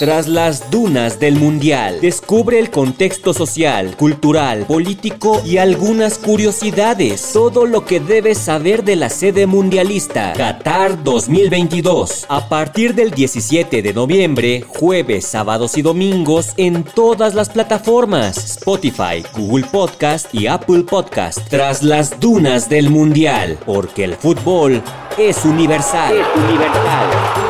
Tras las dunas del Mundial, descubre el contexto social, cultural, político y algunas curiosidades. Todo lo que debes saber de la sede mundialista, Qatar 2022. A partir del 17 de noviembre, jueves, sábados y domingos en todas las plataformas, Spotify, Google Podcast y Apple Podcast. Tras las dunas del Mundial, porque el fútbol es universal. Es universal.